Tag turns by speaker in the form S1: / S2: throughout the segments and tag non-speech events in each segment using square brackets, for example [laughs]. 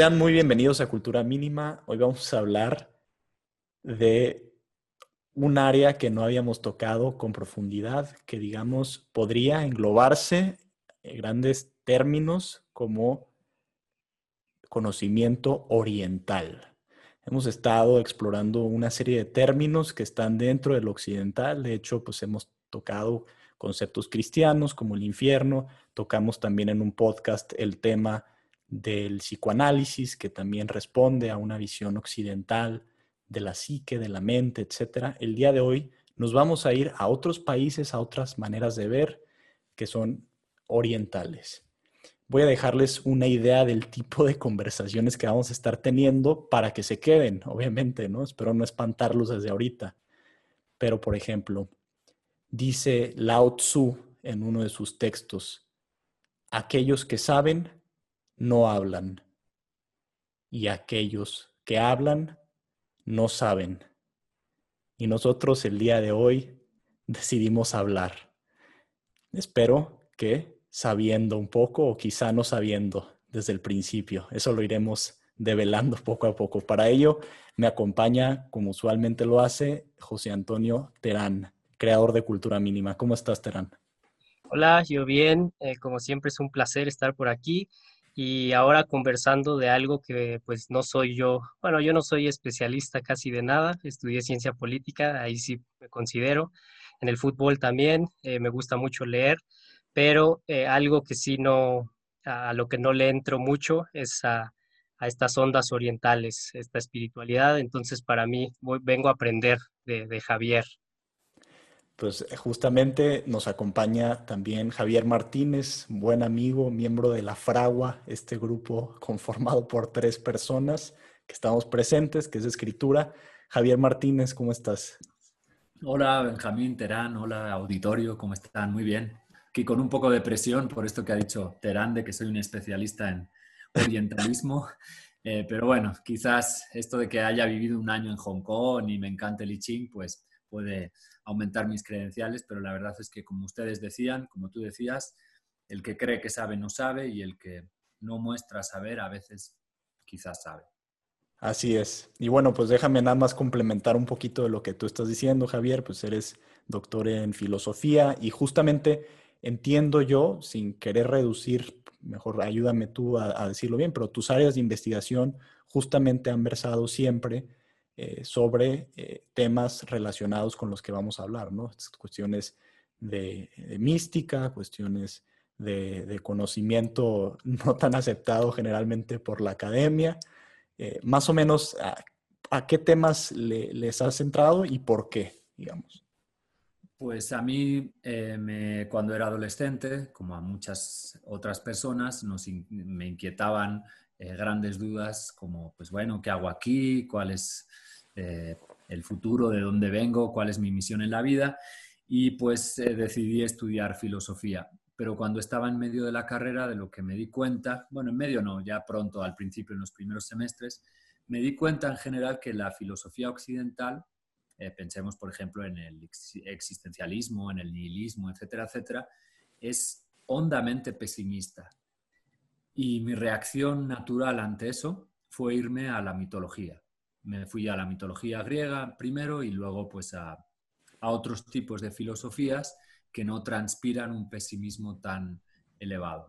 S1: Sean muy bienvenidos a Cultura Mínima. Hoy vamos a hablar de un área que no habíamos tocado con profundidad, que digamos podría englobarse en grandes términos como conocimiento oriental. Hemos estado explorando una serie de términos que están dentro del occidental. De hecho, pues hemos tocado conceptos cristianos como el infierno. Tocamos también en un podcast el tema del psicoanálisis, que también responde a una visión occidental de la psique, de la mente, etc. El día de hoy nos vamos a ir a otros países, a otras maneras de ver que son orientales. Voy a dejarles una idea del tipo de conversaciones que vamos a estar teniendo para que se queden, obviamente, ¿no? Espero no espantarlos desde ahorita. Pero, por ejemplo, dice Lao Tzu en uno de sus textos, aquellos que saben no hablan y aquellos que hablan no saben. Y nosotros el día de hoy decidimos hablar. Espero que sabiendo un poco o quizá no sabiendo desde el principio. Eso lo iremos develando [laughs] poco a poco. Para ello me acompaña, como usualmente lo hace, José Antonio Terán, creador de Cultura Mínima. ¿Cómo estás, Terán?
S2: Hola, yo bien. Eh, como siempre es un placer estar por aquí y ahora conversando de algo que pues no soy yo, bueno, yo no soy especialista casi de nada, estudié ciencia política, ahí sí me considero, en el fútbol también, eh, me gusta mucho leer, pero eh, algo que sí no, a lo que no le entro mucho es a, estas ondas orientales, esta espiritualidad, entonces para mí vengo a aprender de, de Javier
S1: pues eh, justamente nos acompaña también Javier Martínez, buen amigo, miembro de la Fragua, este grupo conformado por tres personas que estamos presentes, que es escritura. Javier Martínez, ¿cómo estás?
S3: Hola, Benjamín Terán, hola, auditorio, ¿cómo están? Muy bien. Aquí con un poco de presión por esto que ha dicho Terán, de que soy un especialista en orientalismo. [laughs] Eh, pero bueno, quizás esto de que haya vivido un año en Hong Kong y me encante el I Ching, pues puede aumentar mis credenciales, pero la verdad es que como ustedes decían, como tú decías, el que cree que sabe no sabe y el que no muestra saber a veces quizás sabe.
S1: Así es. Y bueno, pues déjame nada más complementar un poquito de lo que tú estás diciendo, Javier, pues eres doctor en filosofía y justamente entiendo yo, sin querer reducir, mejor ayúdame tú a, a decirlo bien, pero tus áreas de investigación justamente han versado siempre eh, sobre eh, temas relacionados con los que vamos a hablar, ¿no? Cuestiones de, mística, cuestiones de, conocimiento [laughs] no tan aceptado generalmente por la academia. Eh, más o menos, ¿a, qué temas les has centrado y por qué, digamos?
S3: Pues a mí, cuando era adolescente, como a muchas otras personas, me inquietaban grandes dudas como, pues bueno, ¿qué hago aquí? ¿Cuál es eh, el futuro, de dónde vengo, cuál es mi misión en la vida. Y pues eh, decidí estudiar filosofía. Pero cuando estaba en medio de la carrera, de lo que me di cuenta, bueno, en medio no, ya pronto, al principio, en los primeros semestres, me di cuenta en general que la filosofía occidental, eh, pensemos por ejemplo en el existencialismo, en el nihilismo, etcétera, etcétera, es hondamente pesimista. Y mi reacción natural ante eso fue irme a la mitología me fui a la mitología griega primero y luego pues a, otros tipos de filosofías que no transpiran un pesimismo tan elevado.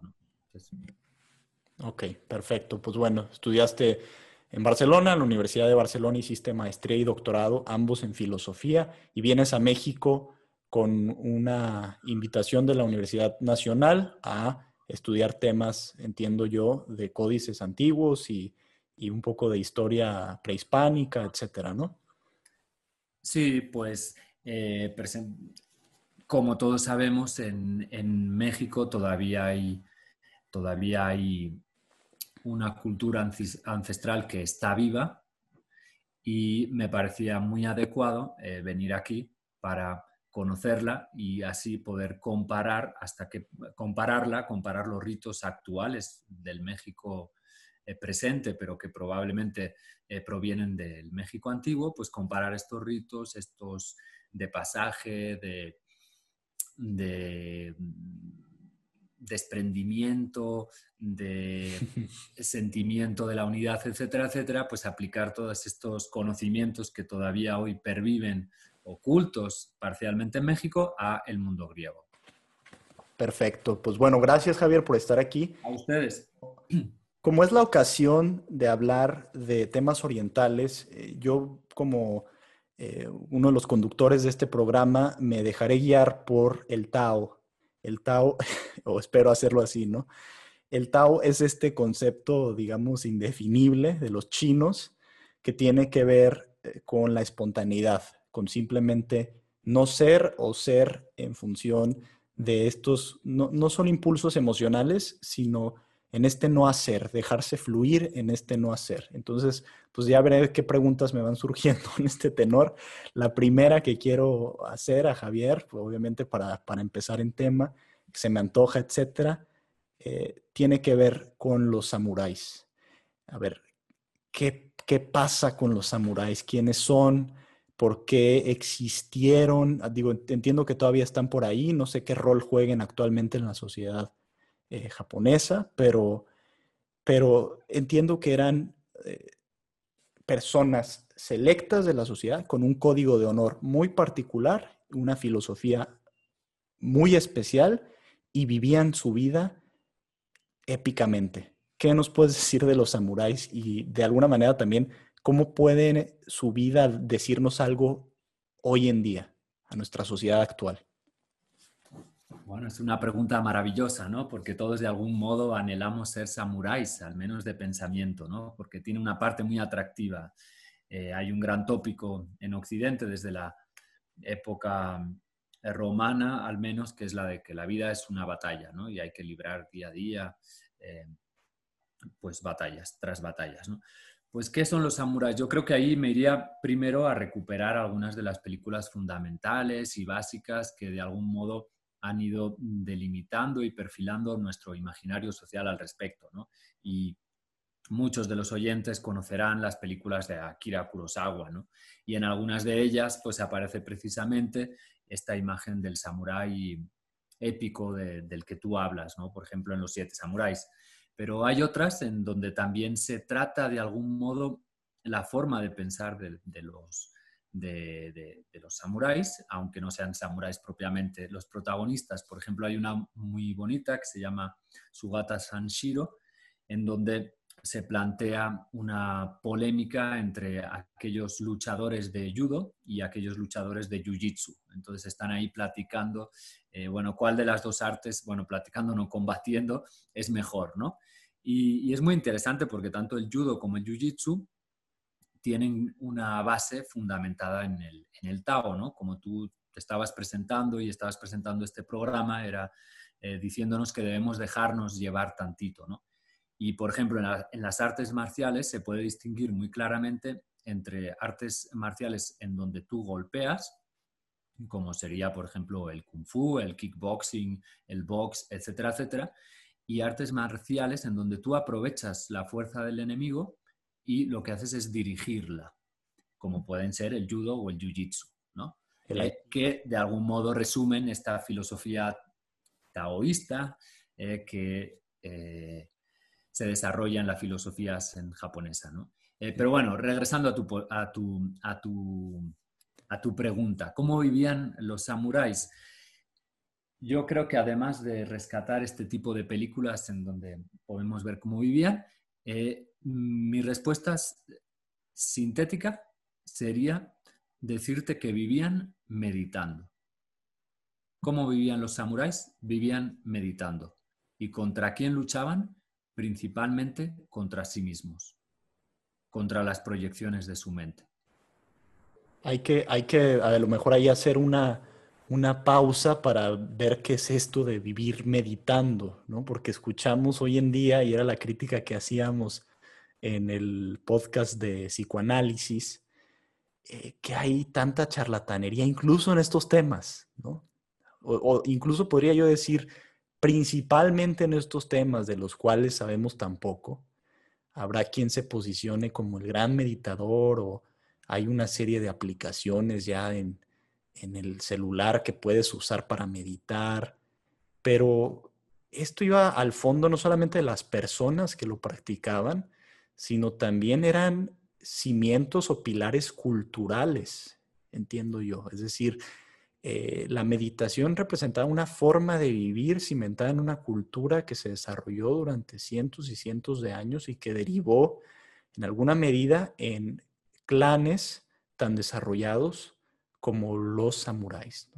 S1: Ok, perfecto. Pues bueno, estudiaste en Barcelona, en la Universidad de Barcelona hiciste maestría y doctorado, ambos en filosofía, y vienes a México con una invitación de la Universidad Nacional a estudiar temas, entiendo yo, de códices antiguos y, un poco de historia prehispánica, etcétera, ¿no?
S3: Sí, pues eh, como todos sabemos, en, México todavía hay, todavía hay una cultura ancestral que está viva y me parecía muy adecuado eh, venir aquí para conocerla y así poder comparar hasta que compararla, comparar los ritos actuales del México presente, pero que probablemente eh, provienen del México antiguo, pues comparar estos ritos, estos de pasaje, de, de desprendimiento, de [laughs] sentimiento de la unidad, etcétera, etcétera, pues aplicar todos estos conocimientos que todavía hoy perviven ocultos parcialmente en México a el mundo griego.
S1: Perfecto. Pues bueno, gracias Javier por estar aquí.
S3: A ustedes. [clears throat]
S1: Como es la ocasión de hablar de temas orientales, eh, yo como eh, uno de los conductores de este programa me dejaré guiar por el Tao, el Tao, [laughs] o espero hacerlo así, ¿no? El Tao es este concepto, digamos, indefinible de los chinos que tiene que ver eh, con la espontaneidad, con simplemente no ser o ser en función de estos, no, no son impulsos emocionales, sino en este no hacer, dejarse fluir en este no hacer. Entonces, pues ya veré qué preguntas me van surgiendo [laughs] en este tenor. La primera que quiero hacer a Javier, pues, obviamente para, empezar en tema, se me antoja, etcétera, eh, tiene que ver con los samuráis. A ver, ¿qué, ¿qué pasa con los samuráis? ¿Quiénes son? ¿Por qué existieron? Digo, entiendo que todavía están por ahí, no sé qué rol jueguen actualmente en la sociedad eh, japonesa, pero, pero entiendo que eran eh, personas selectas de la sociedad con un código de honor muy particular, una filosofía muy especial y vivían su vida épicamente. ¿Qué nos puedes decir de los samuráis y de alguna manera también cómo pueden su vida decirnos algo hoy en día a nuestra sociedad actual?
S3: Bueno, es una pregunta maravillosa, ¿no? Porque todos de algún modo anhelamos ser samuráis, al menos de pensamiento, ¿no? Porque tiene una parte muy atractiva. Eh, hay un gran tópico en Occidente desde la época eh, romana, al menos, que es la de que la vida es una batalla, ¿no? Y hay que librar día a día, eh, pues batallas tras batallas, ¿no? Pues, ¿qué son los samuráis? Yo creo que ahí me iría primero a recuperar algunas de las películas fundamentales y básicas que de algún modo han ido delimitando y perfilando nuestro imaginario social al respecto. ¿no? Y muchos de los oyentes conocerán las películas de Akira Kurosawa, ¿no? y en algunas de ellas pues aparece precisamente esta imagen del samurái épico del que tú hablas, ¿no? por ejemplo en Los Siete Samuráis. Pero hay otras en donde también se trata de algún modo la forma de pensar de los de, los samuráis, aunque no sean samuráis propiamente los protagonistas. Por ejemplo, hay una muy bonita que se llama Sugata Sanshiro, en donde se plantea una polémica entre aquellos luchadores de judo y aquellos luchadores de jiu-jitsu. Entonces están ahí platicando, eh, bueno, cuál de las dos artes, bueno, platicando, no combatiendo, es mejor, ¿no? Y, y es muy interesante porque tanto el judo como el jiu-jitsu tienen una base fundamentada en el, en Tao, ¿no? Como tú te estabas presentando y estabas presentando este programa, era eh, diciéndonos que debemos dejarnos llevar tantito, ¿no? Y, por ejemplo, en, las artes marciales se puede distinguir muy claramente entre artes marciales en donde tú golpeas, como sería, por ejemplo, el kung fu, el kickboxing, el box, etcétera, etcétera, y artes marciales en donde tú aprovechas la fuerza del enemigo y lo que haces es dirigirla, como pueden ser el judo o el jiu-jitsu, ¿no? Eh, que de algún modo resumen esta filosofía taoísta eh, que eh, se desarrolla en las filosofías en japonesa, ¿no? pero bueno, regresando a tu, a, tu, a, tu, a tu pregunta, ¿cómo vivían los samuráis? Yo creo que además de rescatar este tipo de películas en donde podemos ver cómo vivían. Eh, mi respuesta sintética sería decirte que vivían meditando. ¿Cómo vivían los samuráis? Vivían meditando. ¿Y contra quién luchaban? Principalmente contra sí mismos, contra las proyecciones de su mente.
S1: Hay que, hay que a lo mejor ahí hacer una, una pausa para ver qué es esto de vivir meditando, ¿no? Porque escuchamos hoy en día, y era la crítica que hacíamos en el podcast de psicoanálisis, eh, que hay tanta charlatanería incluso en estos temas, ¿no? o, incluso podría yo decir, principalmente en estos temas de los cuales sabemos tan poco, habrá quien se posicione como el gran meditador o hay una serie de aplicaciones ya en, en el celular que puedes usar para meditar, pero esto iba al fondo no solamente de las personas que lo practicaban, sino también eran cimientos o pilares culturales, entiendo yo. Es decir, eh, la meditación representaba una forma de vivir cimentada en una cultura que se desarrolló durante cientos y cientos de años y que derivó en alguna medida en clanes tan desarrollados como los samuráis.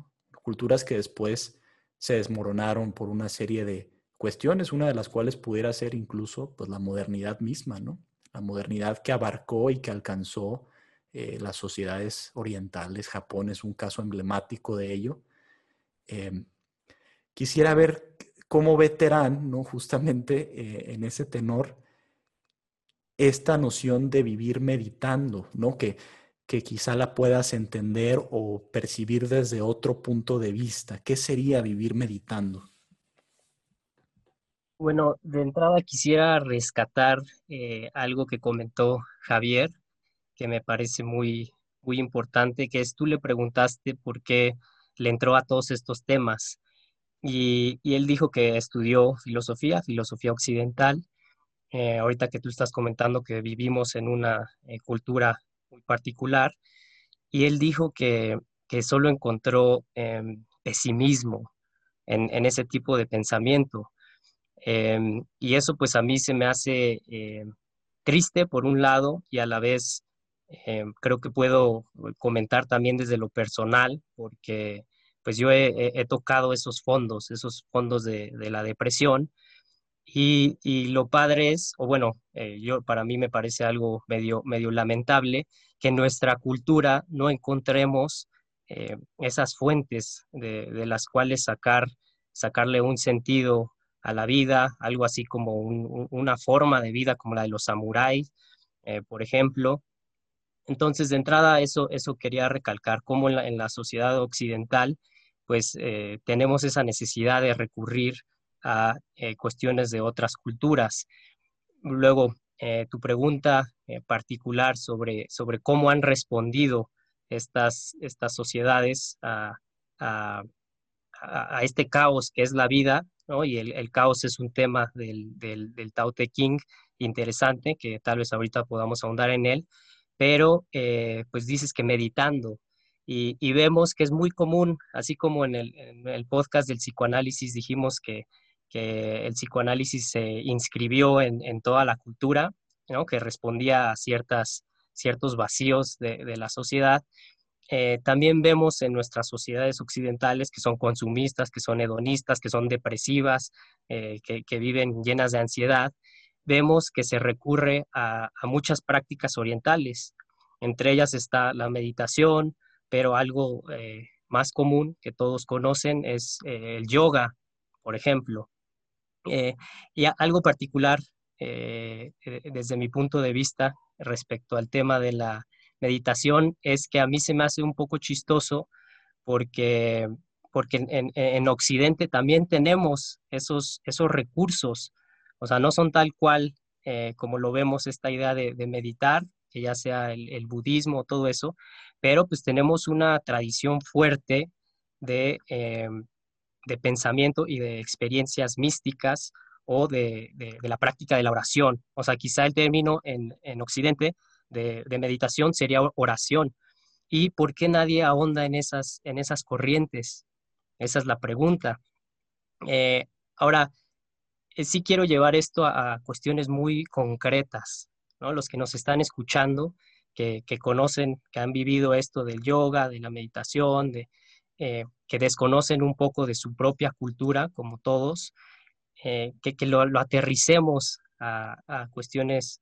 S1: Culturas que después se desmoronaron por una serie de cuestiones, una de las cuales pudiera ser incluso pues, la modernidad misma, ¿no? La modernidad que abarcó y que alcanzó eh, las sociedades orientales. Japón es un caso emblemático de ello. Em, quisiera ver cómo ve Terán, ¿no? justamente eh, en ese tenor, esta noción de vivir meditando, ¿no? que, que quizá la puedas entender o percibir desde otro punto de vista. ¿Qué sería vivir meditando?
S2: Bueno, de entrada quisiera rescatar eh, algo que comentó Javier que me parece muy, muy importante, que es tú le preguntaste por qué le entró a todos estos temas. Y, él dijo que estudió filosofía, filosofía occidental. Eh, ahorita que tú estás comentando que vivimos en una eh, cultura muy particular, y él dijo que, que solo encontró em, pesimismo en, en, ese tipo de pensamiento. Em, y eso pues a mí se me hace eh, triste por un lado y a la vez eh, creo que puedo comentar también desde lo personal, porque pues yo he, tocado esos fondos, esos fondos de, la depresión, y, lo padre es, o bueno, eh, yo para mí me parece algo medio, medio lamentable que en nuestra cultura no encontremos eh, esas fuentes de, las cuales sacar, sacarle un sentido a la vida, algo así como una forma de vida como la de los samuráis, por ejemplo, entonces, de entrada, eso, eso quería recalcar, cómo en la, sociedad occidental, pues eh, tenemos esa necesidad de recurrir a eh, cuestiones de otras culturas. Luego, eh, tu pregunta particular sobre, sobre cómo han respondido estas, estas sociedades a, este caos que es la vida, ¿no? y el, caos es un tema del, del, Tao Te Ching interesante, que tal vez ahorita podamos ahondar en él, pero eh, pues dices que meditando. Y, vemos que es muy común, así como en el, podcast del psicoanálisis dijimos que, el psicoanálisis se inscribió en, toda la cultura, que respondía a ciertas, ciertos vacíos de, la sociedad. Eh, también vemos en nuestras sociedades occidentales que son consumistas, que son hedonistas, que son depresivas, eh, que, viven llenas de ansiedad, vemos que se recurre a, muchas prácticas orientales. Entre ellas está la meditación, pero algo eh, más común que todos conocen es el yoga, por ejemplo. Y algo particular desde mi punto de vista respecto al tema de la meditación es que a mí se me hace un poco chistoso porque, porque en, Occidente también tenemos esos, esos recursos o sea, no son tal cual eh, como lo vemos esta idea de, meditar, que ya sea el, budismo, todo eso, pero pues tenemos una tradición fuerte de, eh, de pensamiento y de experiencias místicas o de, la práctica de la oración. O sea, quizá el término en, Occidente de, meditación sería oración. ¿Y por qué nadie ahonda en esas, en esas corrientes? Esa es la pregunta. Eh, ahora, eh, sí quiero llevar esto a, cuestiones muy concretas, ¿no? Los que nos están escuchando, que, conocen, que han vivido esto del yoga, de la meditación, eh, que desconocen un poco de su propia cultura, como todos, que, lo, aterricemos a, cuestiones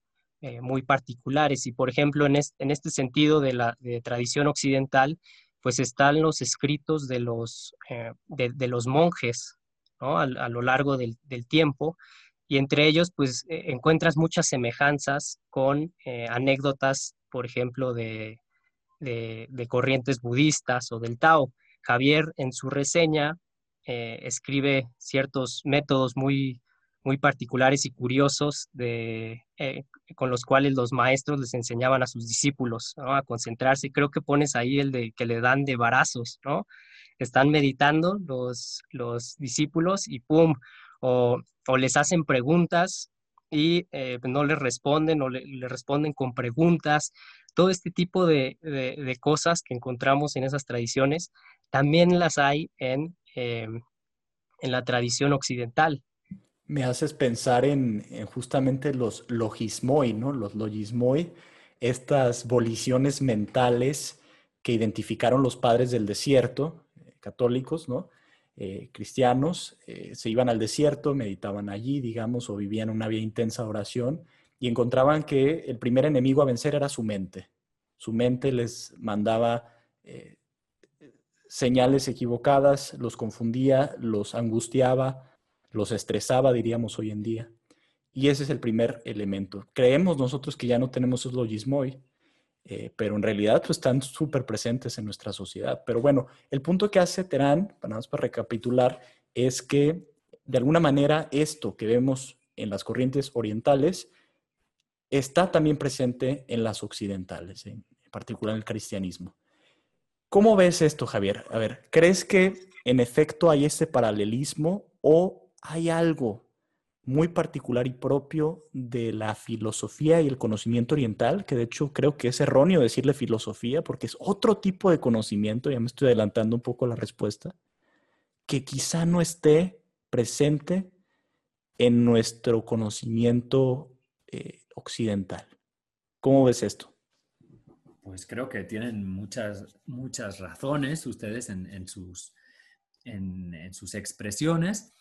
S2: muy particulares. Y, por ejemplo, en, este sentido de la de tradición occidental, pues están los escritos de los, de, los monjes a, lo largo del, tiempo. Y entre ellos, pues e, encuentras muchas semejanzas con eh, anécdotas, por ejemplo, de, corrientes budistas o del Tao. Javier en su reseña eh, escribe ciertos métodos muy, muy particulares y curiosos de, eh, con los cuales los maestros les enseñaban a sus discípulos a concentrarse. Creo que pones ahí el de que le dan de varazos, ¿no? están meditando los, los discípulos y ¡pum! O, les hacen preguntas y eh, no les responden o le, responden con preguntas. Todo este tipo de, cosas que encontramos en esas tradiciones también las hay en, eh, en la tradición occidental.
S1: Me haces pensar en, justamente los logismoi, ¿no? Los logismoi, estas voliciones mentales que identificaron los padres del desierto, católicos, ¿no? Eh, cristianos, eh, se iban al desierto, meditaban allí, digamos, o vivían una intensa oración y encontraban que el primer enemigo a vencer era su mente. Su mente les mandaba eh, señales equivocadas, los confundía, los angustiaba, los estresaba, diríamos hoy en día. Y ese es el primer elemento. Creemos nosotros que ya no tenemos esos logismoi, eh, pero en realidad pues, están súper presentes en nuestra sociedad. Pero bueno, el punto que hace Terán, para recapitular, es que de alguna manera esto que vemos en las corrientes orientales está también presente en las occidentales, en particular en el cristianismo. ¿Cómo ves esto, Javier? A ver, ¿crees que en efecto hay ese paralelismo o hay algo muy particular y propio de la filosofía y el conocimiento oriental, que de hecho creo que es erróneo decirle filosofía porque es otro tipo de conocimiento, ya me estoy adelantando un poco la respuesta, que quizá no esté presente en nuestro conocimiento eh, occidental. ¿Cómo ves esto?
S3: Pues creo que tienen muchas, muchas razones ustedes en, sus, en sus expresiones,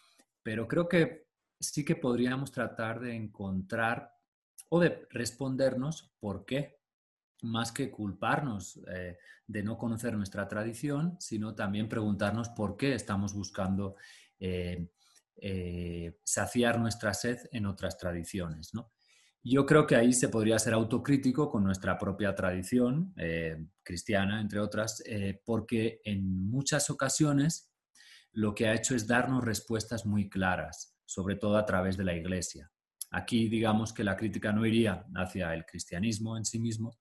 S3: pero creo que sí que podríamos tratar de encontrar o de respondernos por qué, más que culparnos eh, de no conocer nuestra tradición, sino también preguntarnos por qué estamos buscando eh, eh, saciar nuestra sed en otras tradiciones. Yo creo que ahí se podría ser autocrítico con nuestra propia tradición cristiana, entre otras, porque en muchas ocasiones lo que ha hecho es darnos respuestas muy claras sobre todo a través de la Iglesia. Aquí digamos que la crítica no iría hacia el cristianismo en sí mismo,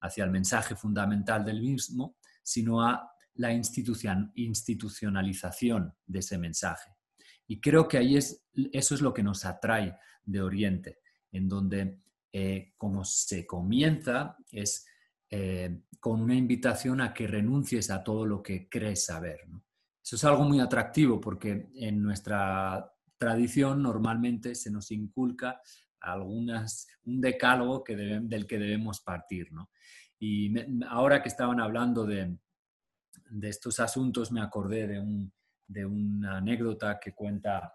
S3: hacia el mensaje fundamental del mismo, sino a la institucionalización de ese mensaje. Y creo que ahí es, eso es lo que nos atrae de Oriente, en donde eh, como se comienza es eh, con una invitación a que renuncies a todo lo que crees saber. Eso es algo muy atractivo porque en nuestra tradición normalmente se nos inculca algunas, un decálogo que del que debemos partir. ¿no? Y ahora que estaban hablando de, de, estos asuntos, me acordé de, un, de una anécdota que cuenta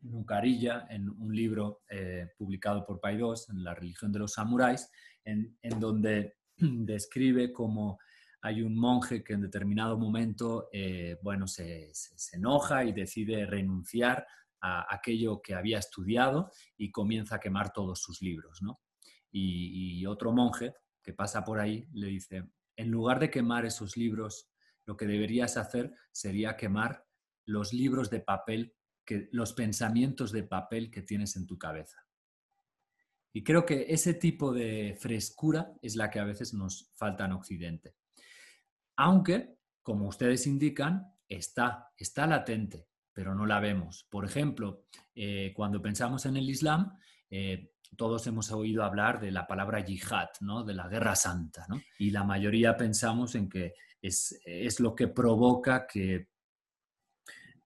S3: Nucarilla en un libro eh, publicado por Paidós, en La religión de los samuráis, en, en donde [clears throat] describe cómo hay un monje que en determinado momento, eh, bueno, se, enoja y decide renunciar a aquello que había estudiado y comienza a quemar todos sus libros, Y, otro monje que pasa por ahí le dice, en lugar de quemar esos libros, lo que deberías hacer sería quemar los libros de papel, que, los pensamientos de papel que tienes en tu cabeza. Y creo que ese tipo de frescura es la que a veces nos falta en Occidente. Aunque, como ustedes indican, está, está latente, pero no la vemos. Por ejemplo, eh, cuando pensamos en el Islam, eh, todos hemos oído hablar de la palabra yihad, ¿no? de la guerra santa, ¿no? y la mayoría pensamos en que es, es lo que provoca que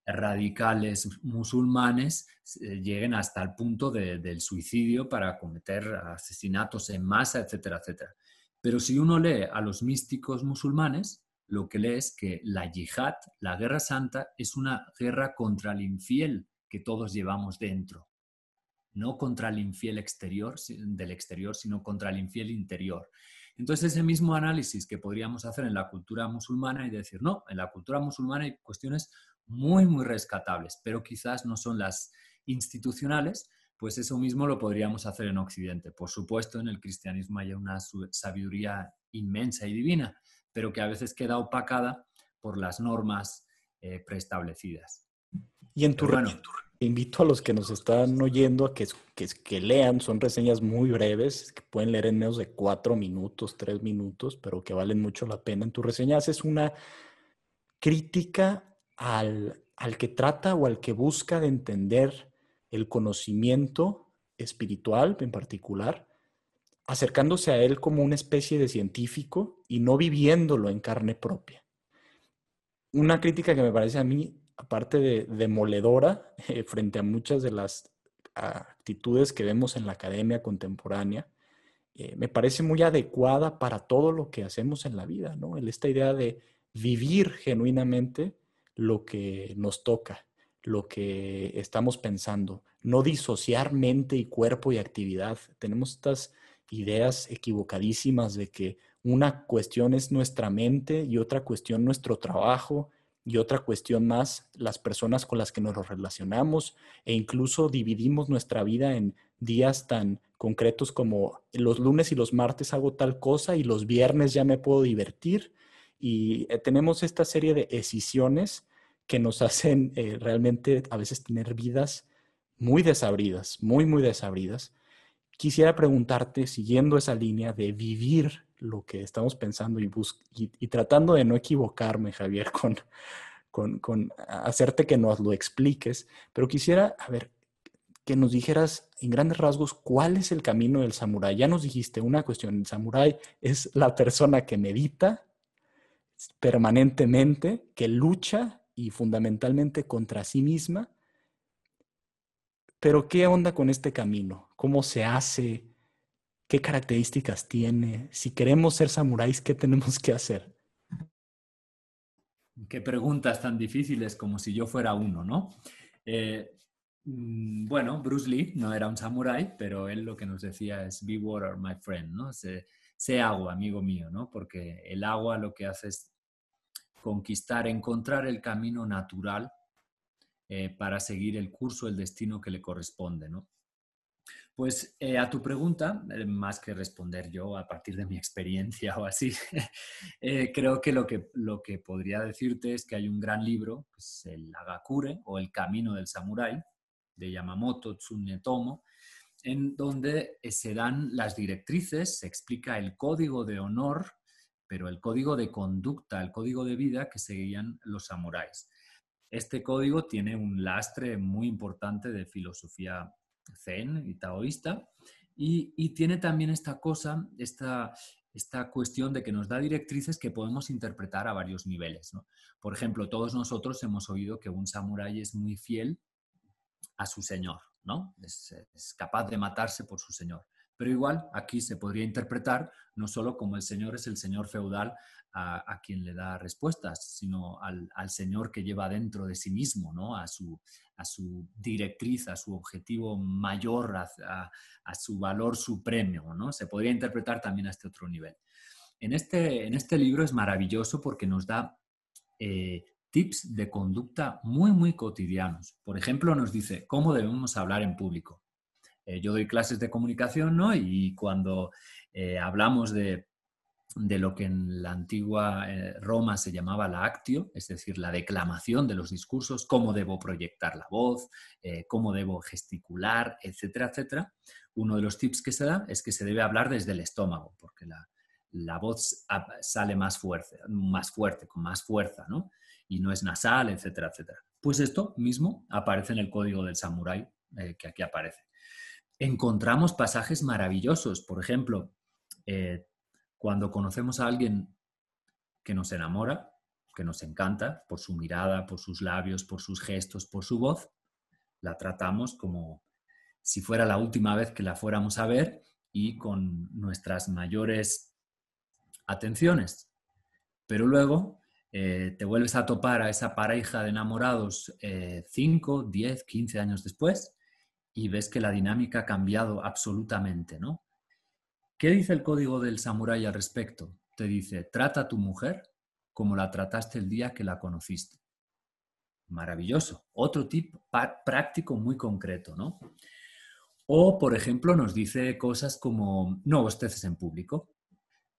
S3: radicales musulmanes eh, lleguen hasta el punto del suicidio para cometer asesinatos en masa, etcétera, etcétera. Pero si uno lee a los místicos musulmanes, lo que lee es que la yihad, la guerra santa, es una guerra contra el infiel que todos llevamos dentro. No contra el infiel exterior, del exterior, sino contra el infiel interior. Entonces, ese mismo análisis que podríamos hacer en la cultura musulmana y decir, no, en la cultura musulmana hay cuestiones muy, muy rescatables, pero quizás no son las institucionales, pues eso mismo lo podríamos hacer en Occidente. Por supuesto, en el cristianismo hay una sabiduría inmensa y divina, pero que a veces queda opacada por las normas eh, preestablecidas.
S1: Y en tu, bueno, invito a los que nos están oyendo a que, que, que, lean, son reseñas muy breves, que pueden leer en menos de cuatro minutos, tres minutos, pero que valen mucho la pena. En tu reseña haces una crítica al, al que trata o al que busca de entender el conocimiento espiritual en particular, acercándose a él como una especie de científico y no viviéndolo en carne propia. Una crítica que me parece a mí, aparte de demoledora, [laughs] eh, frente a muchas de las actitudes que vemos en la academia contemporánea, eh, me parece muy adecuada para todo lo que hacemos en la vida, ¿no? Esta idea de vivir genuinamente lo que nos toca, lo que estamos pensando, no disociar mente y cuerpo y actividad. Tenemos estas ideas equivocadísimas de que una cuestión es nuestra mente y otra cuestión nuestro trabajo y otra cuestión más las personas con las que nos relacionamos e incluso dividimos nuestra vida en días tan concretos como los lunes y los martes hago tal cosa y los viernes ya me puedo divertir y eh, tenemos esta serie de decisiones que nos [laughs] hacen eh, realmente a veces tener vidas muy desabridas, muy, muy desabridas. Quisiera preguntarte, siguiendo esa línea de vivir lo que estamos pensando y, y, tratando de no equivocarme, Javier, [laughs] con, con, con, hacerte que nos lo expliques, pero quisiera, a ver, que nos dijeras en grandes rasgos cuál es el camino del samurái. Ya nos dijiste una cuestión, el samurái es la persona que medita permanentemente, que lucha y fundamentalmente contra sí misma. Pero ¿qué onda con este camino? ¿Cómo se hace? ¿Qué características tiene? Si queremos ser samuráis, ¿qué tenemos que hacer?
S3: Qué preguntas tan difíciles como si yo fuera uno, ¿no? Eh, mm, bueno, Bruce Lee no era un samurái, pero él lo que nos decía es be water, my friend, ¿no? sé agua, amigo mío, ¿no? Porque el agua lo que hace es conquistar, encontrar el camino natural eh, para seguir el curso, el destino que le corresponde, ¿no? Pues eh, a tu pregunta, eh, más que responder yo a partir de mi experiencia o así, [laughs] creo que lo, que lo que podría decirte es que hay un gran libro, que el Agakure o El Camino del Samurái, de Yamamoto Tsunetomo, en donde se dan las directrices, se explica el código de honor pero el código de conducta, el código de vida que seguían los samuráis. Este código tiene un lastre muy importante de filosofía zen y taoísta y, tiene también esta cosa, esta, esta cuestión de que nos da directrices que podemos interpretar a varios niveles. Por ejemplo, todos nosotros hemos oído que un samurái es muy fiel a su señor, ¿no? es capaz de matarse por su señor. Pero igual aquí se podría interpretar no solo como el Señor es el Señor feudal a, quien le da respuestas, sino al, Señor que lleva dentro de sí mismo, ¿no? a, su, a su directriz, a su objetivo mayor, a, su valor supremo. ¿no? Se podría interpretar también a este otro nivel. En este, en este libro es maravilloso porque nos da eh, tips de conducta muy, muy cotidianos. Por ejemplo, nos dice cómo debemos hablar en público. Eh, yo doy clases de comunicación, ¿no? Y cuando eh, hablamos de, lo que en la antigua eh, Roma se llamaba la actio, es decir, la declamación de los discursos, cómo debo proyectar la voz, cómo debo gesticular, etcétera, etcétera, uno de los tips que se da es que se debe hablar desde el estómago, porque la, voz sale más fuerte, más fuerte, con más fuerza, ¿no? Y no es nasal, etcétera, etcétera. Pues esto mismo aparece en el código del samurái que aquí aparece encontramos pasajes maravillosos. Por ejemplo, eh, cuando conocemos a alguien que nos enamora, que nos encanta por su mirada, por sus labios, por sus gestos, por su voz, la tratamos como si fuera la última vez que la fuéramos a ver y con nuestras mayores atenciones. Pero luego eh, te vuelves a topar a esa pareja de enamorados 5, 10, 15 años después y ves que la dinámica ha cambiado absolutamente, ¿no? ¿Qué dice el código del samurái al respecto? Te dice, trata a tu mujer como la trataste el día que la conociste. Maravilloso. Otro tip práctico muy concreto, ¿no? O, por ejemplo, nos dice cosas como no bosteces en público.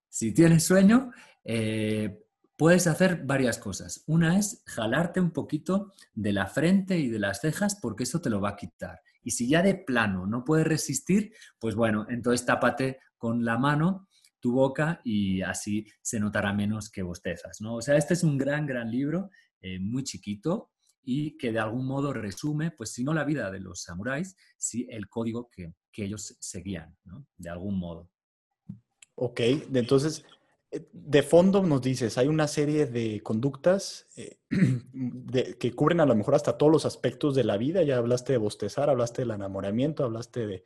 S3: Si tienes sueño, eh, puedes hacer varias cosas. Una es jalarte un poquito de la frente y de las cejas porque eso te lo va a quitar. Y si ya de plano no puedes resistir, pues bueno, entonces tápate con la mano tu boca y así se notará menos que bostezas, ¿no? O sea, este es un gran, gran libro, eh, muy chiquito y que de algún modo resume, pues si no la vida de los samuráis, sí el código que, que ellos seguían, ¿no? De algún modo.
S1: Ok, entonces de fondo nos dices, hay una serie de conductas eh, [clears throat] que cubren a lo mejor hasta todos los aspectos de la vida. Ya hablaste de bostezar, hablaste del enamoramiento, hablaste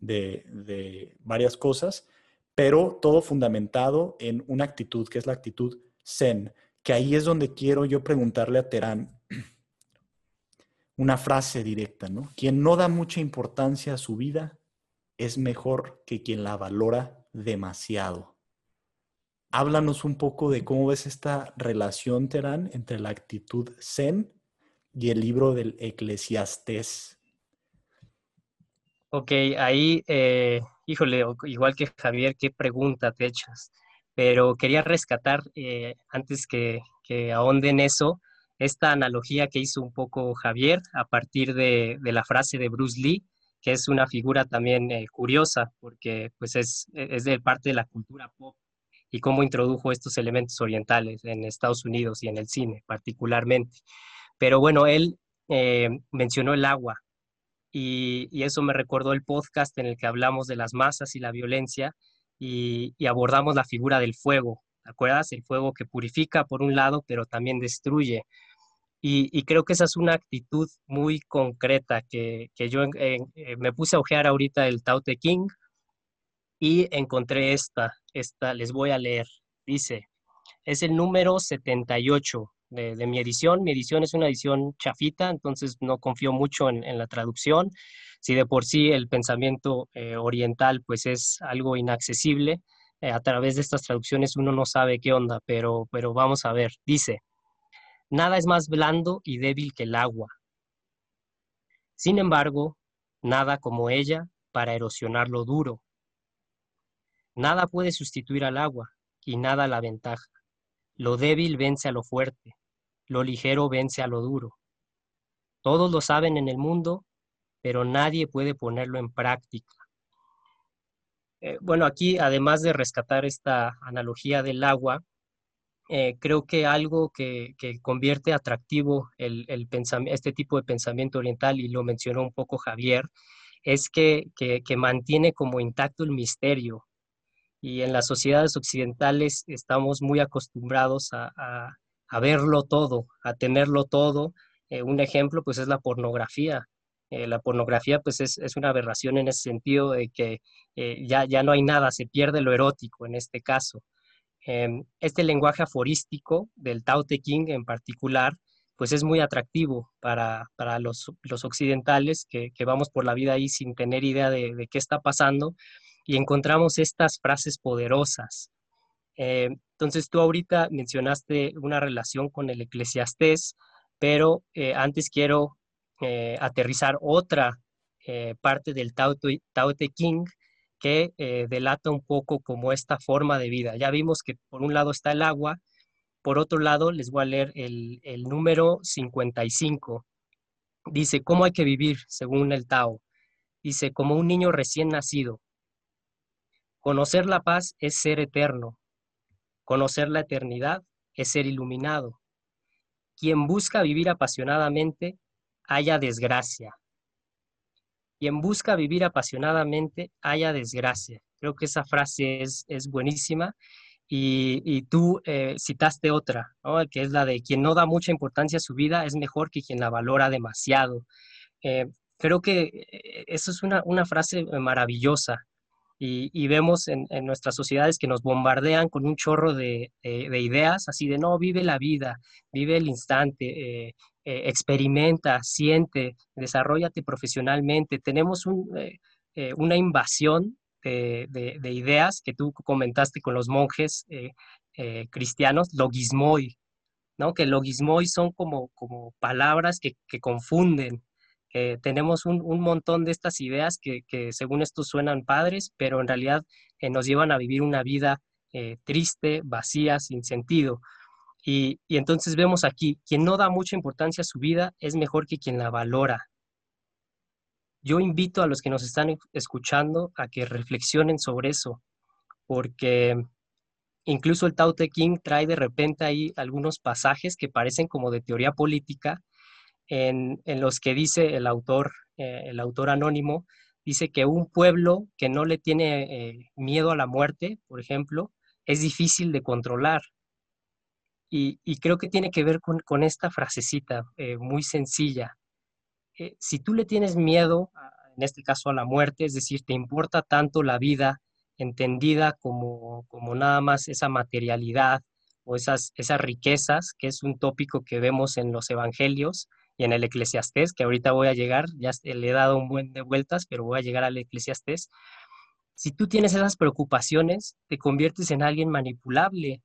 S1: de, varias cosas, pero todo fundamentado en una actitud, que es la actitud zen, que ahí es donde quiero yo preguntarle a Terán [clears throat] una frase directa, ¿no? Quien no da mucha importancia a su vida es mejor que quien la valora demasiado háblanos un poco de cómo ves esta relación, Terán, entre la actitud zen y el libro del Eclesiastés.
S2: Ok, ahí, eh, híjole, igual que Javier, qué pregunta te echas. Pero quería rescatar, eh, antes que, que ahonde en eso, esta analogía que hizo un poco Javier a partir de, la frase de Bruce Lee, que es una figura también eh, curiosa, porque pues es, es de parte de la cultura pop y cómo introdujo estos elementos orientales en Estados Unidos y en el cine particularmente. Pero bueno, él eh, mencionó el agua y, eso me recordó el podcast en el que hablamos de las masas y la violencia y, abordamos la figura del fuego. ¿Te acuerdas? El fuego que purifica por un lado, pero también destruye. Y, creo que esa es una actitud muy concreta que, yo eh, me puse a ojear ahorita el Tao Te King y encontré esta, esta les voy a leer. Dice, es el número 78 de, de mi edición. Mi edición es una edición chafita, entonces no confío mucho en, la traducción. Si de por sí el pensamiento eh, oriental pues es algo inaccesible, eh, a través de estas traducciones uno no sabe qué onda, pero, pero vamos a ver. Dice, nada es más blando y débil que el agua. Sin embargo, nada como ella para erosionar lo duro Nada puede sustituir al agua y nada la ventaja. Lo débil vence a lo fuerte, lo ligero vence a lo duro. Todos lo saben en el mundo, pero nadie puede ponerlo en práctica. Eh, bueno, aquí, además de rescatar esta analogía del agua, eh, creo que algo que, convierte atractivo el, este tipo de pensamiento oriental, y lo mencionó un poco Javier, es que mantiene como intacto el misterio, y en las sociedades occidentales estamos muy acostumbrados a, verlo todo, a tenerlo todo. Eh, un ejemplo pues es la pornografía. Eh, la pornografía pues es, una aberración en ese sentido de que eh, ya, ya no hay nada, se pierde lo erótico en este caso. Em, este lenguaje aforístico del Tao Te Ching en particular pues es muy atractivo para, los, occidentales que, vamos por la vida ahí sin tener idea de, de qué está pasando y encontramos estas frases poderosas. Eh, entonces tú ahorita mencionaste una relación con el eclesiastés, pero eh, antes quiero eh, aterrizar otra parte del Tao, Te King que delata un poco como esta forma de vida. Ya vimos que por un lado está el agua, por otro lado les voy a leer el, el número 55. Dice, ¿cómo hay que vivir según el Tao? Dice, como un niño recién nacido, Conocer la paz es ser eterno. Conocer la eternidad es ser iluminado. Quien busca vivir apasionadamente, haya desgracia. Quien busca vivir apasionadamente, haya desgracia. Creo que esa frase es, es buenísima Y, tú eh, citaste otra, que es la de quien no da mucha importancia a su vida es mejor que quien la valora demasiado. Eh, creo que eh, eso es una, frase maravillosa y, vemos en, nuestras sociedades que nos bombardean con un chorro de, ideas, así de no, vive la vida, vive el instante, experimenta, siente, desarrollate profesionalmente. Tenemos una invasión de, ideas que tú comentaste con los monjes eh, eh, cristianos, logismoi, ¿no? Que logismoi son como palabras que, confunden. Tenemos un, montón de estas ideas que, según esto suenan padres, pero en realidad eh, nos llevan a vivir una vida triste, vacía, sin sentido. Y, y, entonces vemos aquí, quien no da mucha importancia a su vida es mejor que quien la valora. Yo invito a los que nos están escuchando a que reflexionen sobre eso, porque incluso el Tao Te King trae de repente ahí algunos pasajes que parecen como de teoría política, en, los que dice el autor, eh, el autor anónimo, dice que un pueblo que no le tiene eh, miedo a la muerte, por ejemplo, es difícil de controlar. Y, creo que tiene que ver con, esta frasecita eh, muy sencilla. Si tú le tienes miedo, en este caso a la muerte, es decir, te importa tanto la vida entendida como, como nada más esa materialidad o esas, esas riquezas, que es un tópico que vemos en los evangelios y en el eclesiastés, que ahorita voy a llegar, ya le he dado un buen de vueltas, pero voy a llegar al eclesiastés. Si tú tienes esas preocupaciones, te conviertes en alguien manipulable.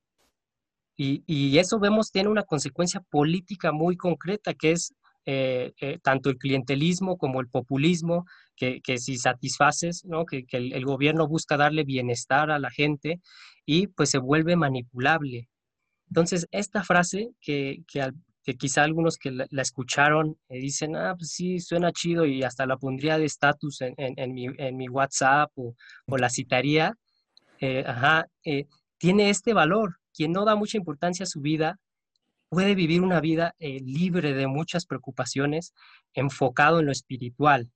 S2: Y, y eso vemos tiene una consecuencia política muy concreta, que es eh, eh, tanto el clientelismo como el populismo, que, si satisfaces, ¿no? que, el, gobierno busca darle bienestar a la gente y pues se vuelve manipulable. Entonces, esta frase que, que, quizá algunos que la, escucharon eh, dicen, ah, pues sí, suena chido y hasta la pondría de estatus en, en, mi, en, mi, WhatsApp o, o la citaría, ajá, tiene este valor. Quien no da mucha importancia a su vida puede vivir una vida eh, libre de muchas preocupaciones, enfocado en lo espiritual.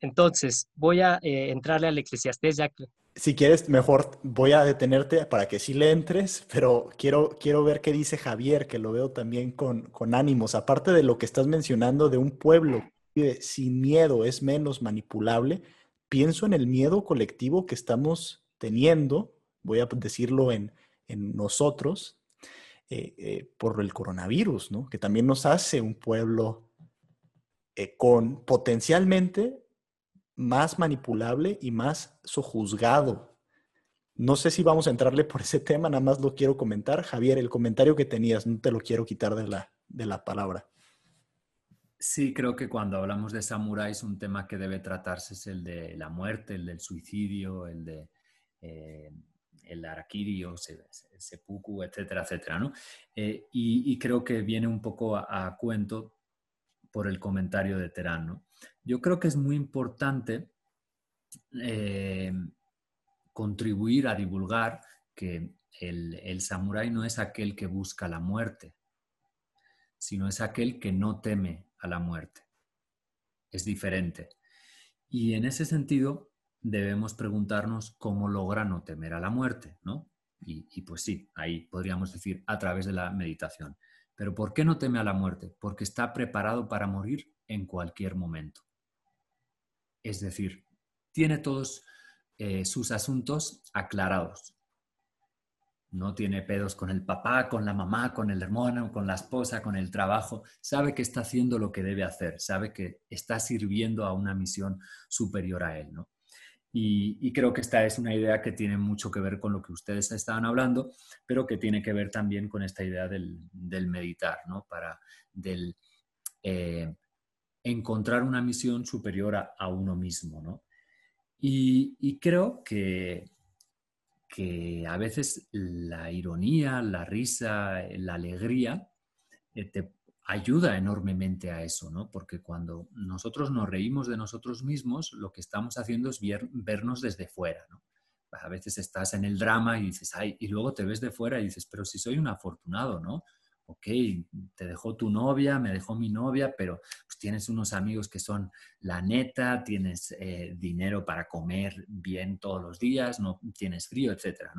S2: Entonces, voy a eh, entrarle al eclesiastés ya que...
S1: Si quieres, mejor voy a detenerte para que sí le entres, pero quiero, quiero ver qué dice Javier, que lo veo también con, con ánimos. Aparte de lo que estás mencionando de un pueblo que sin miedo es menos manipulable, pienso en el miedo colectivo que estamos teniendo, voy a decirlo en, en nosotros, eh, eh, por el coronavirus, ¿no? que también nos hace un pueblo eh, con potencialmente más manipulable y más sojuzgado. No sé si vamos a entrarle por ese tema, nada más lo quiero comentar. Javier, el comentario que tenías, no te lo quiero quitar de la, de la palabra.
S3: Sí, creo que cuando hablamos de samuráis, un tema que debe tratarse es el de la muerte, el del suicidio, el de el araquirio, seppuku, etcétera, etcétera. ¿no? Eh, y, creo que viene un poco a, cuento por el comentario de Terán. Yo creo que es muy importante eh, contribuir a divulgar que el, el samurái no es aquel que busca la muerte, sino es aquel que no teme a la muerte. Es diferente. Y en ese sentido, debemos preguntarnos cómo logra no temer a la muerte, ¿no? Y, pues sí, ahí podríamos decir a través de la meditación. Pero ¿por qué no teme a la muerte? Porque está preparado para morir en cualquier momento. Es decir, tiene todos eh, sus asuntos aclarados. No tiene pedos con el papá, con la mamá, con el hermano, con la esposa, con el trabajo. Sabe que está haciendo lo que debe hacer, sabe que está sirviendo a una misión superior a él, ¿no? Y, creo que esta es una idea que tiene mucho que ver con lo que ustedes estaban hablando, pero que tiene que ver también con esta idea del, meditar, ¿no? Para del, eh, encontrar una misión superior a, uno mismo, ¿no? Y, creo que, que a veces la ironía, la risa, la alegría eh, te, ayuda enormemente a eso, ¿no? Porque cuando nosotros nos reímos de nosotros mismos, lo que estamos haciendo es vernos desde fuera, ¿no? A veces estás en el drama y dices, ay, y luego te ves de fuera y dices, pero si soy un afortunado, ¿no? ok, te dejó tu novia, me dejó mi novia, pero pues, tienes unos amigos que son la neta, tienes eh, dinero para comer bien todos los días, no tienes frío, etc.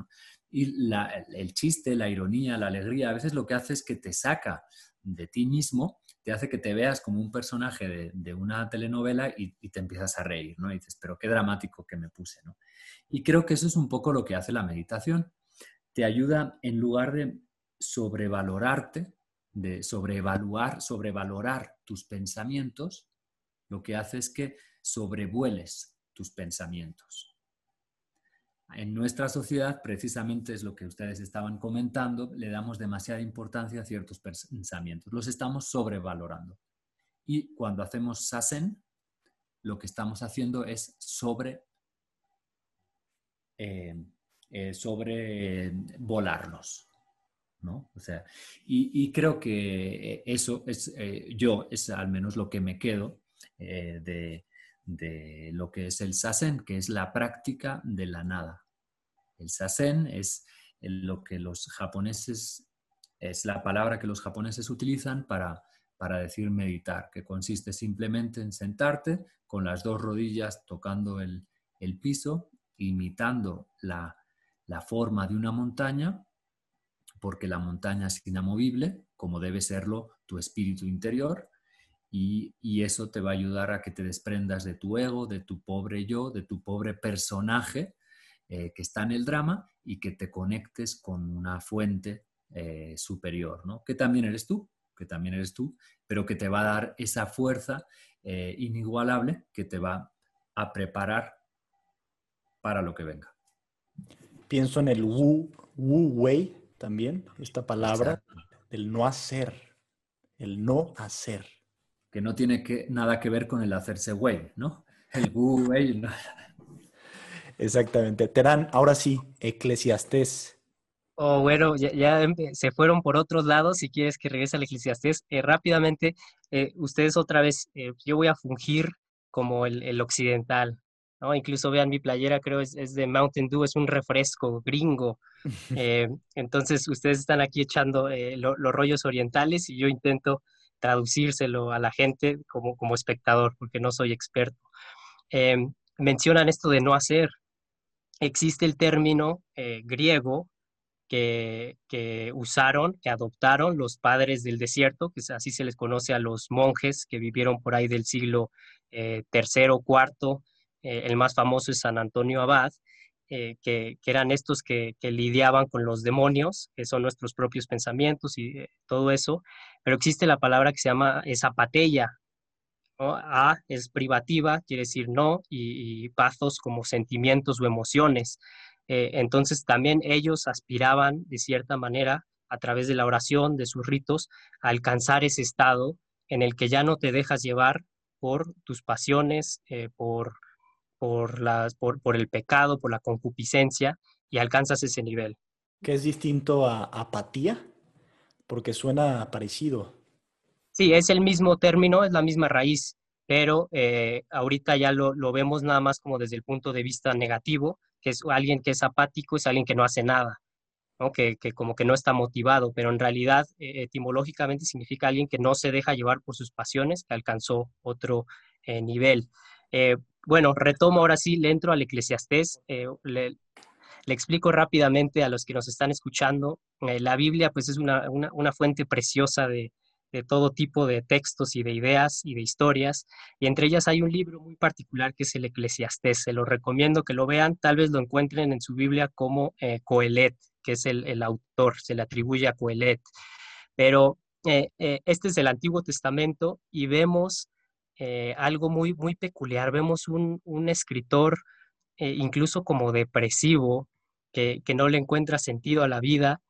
S3: Y el chiste, la ironía, la alegría, a veces lo que hace es que te saca de ti mismo, te hace que te veas como un personaje de, una telenovela y, te empiezas a reír, ¿no? Y dices, pero qué dramático que me puse, ¿no? Y creo que eso es un poco lo que hace la meditación. Te ayuda, en lugar de sobrevalorarte, de sobrevaluar, sobrevalorar tus pensamientos, lo que hace es que sobrevueles tus pensamientos. En nuestra sociedad, precisamente es lo que ustedes estaban comentando, le damos demasiada importancia a ciertos pensamientos, los estamos sobrevalorando. Y cuando hacemos sasen, lo que estamos haciendo es sobre, eh, eh, sobre volarnos. ¿no? O sea, y, creo que eso es, eh, yo, es al menos lo que me quedo eh, de, lo que es el sasen, que es la práctica de la nada. El sasen es lo que los japoneses, es la palabra que los japoneses utilizan para, para decir meditar, que consiste simplemente en sentarte con las dos rodillas tocando el, piso, imitando la, la forma de una montaña porque la montaña es inamovible, como debe serlo tu espíritu interior, y, eso te va a ayudar a que te desprendas de tu ego, de tu pobre yo, de tu pobre personaje eh, que está en el drama y que te conectes con una fuente eh, superior, ¿no? Que también eres tú, que también eres tú, pero que te va a dar esa fuerza eh, inigualable que te va a preparar para lo que venga.
S1: Pienso en el Wu, wu Wei, también, esta palabra del no hacer, el no hacer.
S3: Que no tiene que, nada que ver con el hacerse güey, ¿no? El güey.
S1: Exactamente. Terán, ahora sí, Eclesiastés.
S2: Oh, bueno, ya, se fueron por otros lados. Si quieres que regrese al Eclesiastés, eh, rápidamente, eh, ustedes otra vez, eh, yo voy a fungir como el, el occidental, Incluso vean mi playera, creo es, es de Mountain Dew, es un refresco gringo. [laughs] Eh, entonces ustedes están aquí echando eh, los rollos orientales y yo intento traducírselo a la gente como, espectador, porque no soy experto. Eh, mencionan esto de no hacer. Existe el término griego que, usaron, que adoptaron los padres del desierto, que así se les conoce a los monjes que vivieron por ahí del siglo tercero, cuarto, eh, el más famoso es San Antonio Abad, eh, que, eran estos que, lidiaban con los demonios, que son nuestros propios pensamientos y eh, todo eso, pero existe la palabra que se llama zapatella. A es privativa, quiere decir no, y, y como sentimientos o emociones. entonces también ellos aspiraban de cierta manera a través de la oración, de sus ritos, a alcanzar ese estado en el que ya no te dejas llevar por tus pasiones, por por, las, por, por el pecado, por la concupiscencia, y alcanzas ese nivel.
S1: ¿Qué es distinto a apatía? Porque suena parecido.
S2: Sí, es el mismo término, es la misma raíz, pero eh, ahorita ya lo, lo, vemos nada más como desde el punto de vista negativo, que es alguien que es apático, es alguien que no hace nada, ¿no? Que, que, como que no está motivado, pero en realidad eh, etimológicamente significa alguien que no se deja llevar por sus pasiones, que alcanzó otro eh, nivel bueno, retomo ahora sí, le entro al eclesiastés, eh, le, explico rápidamente a los que nos están escuchando. Eh, la Biblia pues es una, fuente preciosa de, todo tipo de textos y de ideas y de historias, y entre ellas hay un libro muy particular que es el eclesiastés. Se lo recomiendo que lo vean, tal vez lo encuentren en su Biblia como eh, Coelet, que es el, autor, se le atribuye a Coelet. Pero este es el Antiguo Testamento y vemos eh, algo muy, muy peculiar. Vemos un, escritor eh, incluso como depresivo, que, no le encuentra sentido a la vida.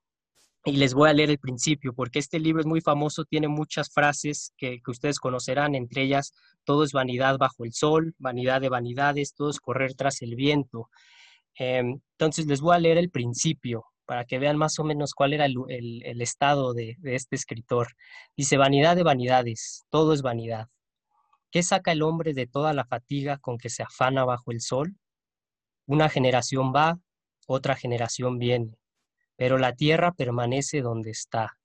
S2: Y les voy a leer el principio, porque este libro es muy famoso, tiene muchas frases que, ustedes conocerán, entre ellas, todo es vanidad bajo el sol, vanidad de vanidades, todo es correr tras el viento. Em, entonces les voy a leer el principio para que vean más o menos cuál era el estado de, de este escritor. Dice, vanidad de vanidades, todo es vanidad. ¿Qué saca el hombre de toda la fatiga con que se afana bajo el sol? Una generación va, otra generación viene, pero la tierra permanece donde está.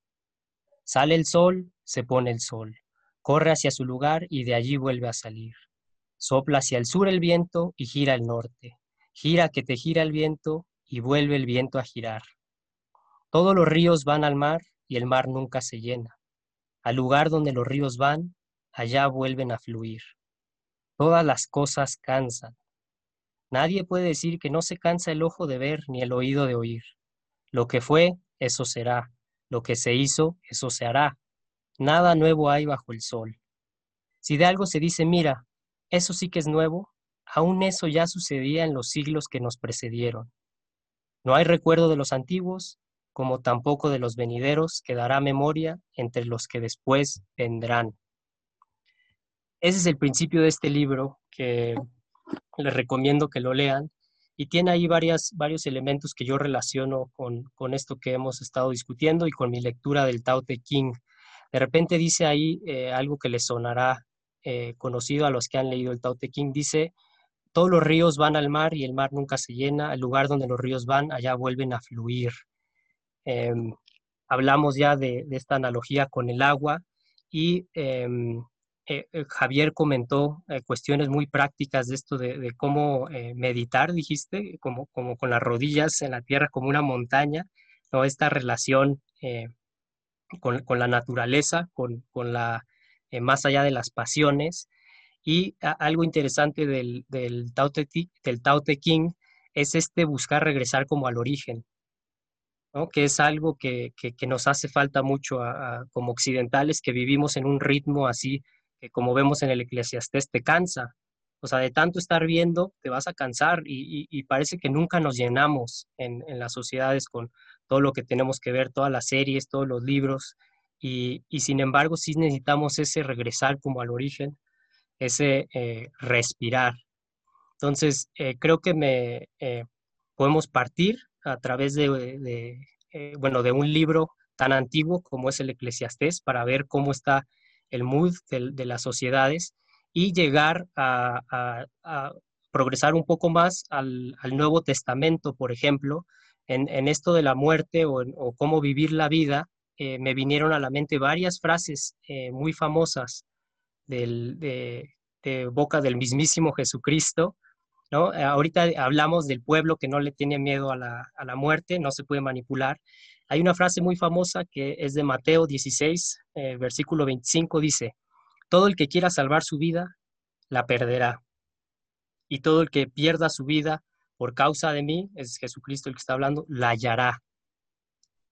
S2: Sale el sol, se pone el sol, corre hacia su lugar y de allí vuelve a salir. Sopla hacia el sur el viento y gira el norte. Gira que te gira el viento y vuelve el viento a girar. Todos los ríos van al mar y el mar nunca se llena. Al lugar donde los ríos van, allá vuelven a fluir. Todas las cosas cansan. Nadie puede decir que no se cansa el ojo de ver ni el oído de oír. Lo que fue, eso será. Lo que se hizo, eso se hará. Nada nuevo hay bajo el sol. Si de algo se dice, mira, eso sí que es nuevo, aún eso ya sucedía en los siglos que nos precedieron. No hay recuerdo de los antiguos, como tampoco de los venideros quedará memoria entre los que después vendrán. Ese es el principio de este libro que les recomiendo que lo lean y tiene ahí varias, varios elementos que yo relaciono con, con esto que hemos estado discutiendo y con mi lectura del Tao Te King. De repente dice ahí eh, algo que les sonará eh, conocido a los que han leído el Tao Te King. Dice, todos los ríos van al mar y el mar nunca se llena. El lugar donde los ríos van, allá vuelven a fluir. Em, hablamos ya de, esta analogía con el agua y em, eh, eh, Javier comentó eh, cuestiones muy prácticas de esto de, cómo meditar, dijiste, como, como con las rodillas en la tierra como una montaña, ¿no? esta relación con, con, la naturaleza, con, con la, más allá de las pasiones. Y algo interesante del, del, Tao Te, del Tao Te King es este buscar regresar como al origen, ¿no? que es algo que, que, que, nos hace falta mucho como occidentales, que vivimos en un ritmo así que como vemos en el Eclesiastés te cansa. O sea, de tanto estar viendo, te vas a cansar y, parece que nunca nos llenamos en, las sociedades con todo lo que tenemos que ver, todas las series, todos los libros. Y, sin embargo, sí necesitamos ese regresar como al origen, ese eh, respirar. Entonces, eh, creo que me, eh, podemos partir a través de, bueno, de un libro tan antiguo como es el Eclesiastés para ver cómo está el mood de, las sociedades y llegar a, progresar un poco más al, Nuevo Testamento, por ejemplo, en, esto de la muerte o, cómo vivir la vida, eh, me vinieron a la mente varias frases eh, muy famosas de, boca del mismísimo Jesucristo. ¿no? Ahorita hablamos del pueblo que no le tiene miedo a la muerte, no se puede manipular, hay una frase muy famosa que es de Mateo 16, eh, versículo 25, dice, todo el que quiera salvar su vida, la perderá. Y todo el que pierda su vida por causa de mí, es Jesucristo el que está hablando, la hallará.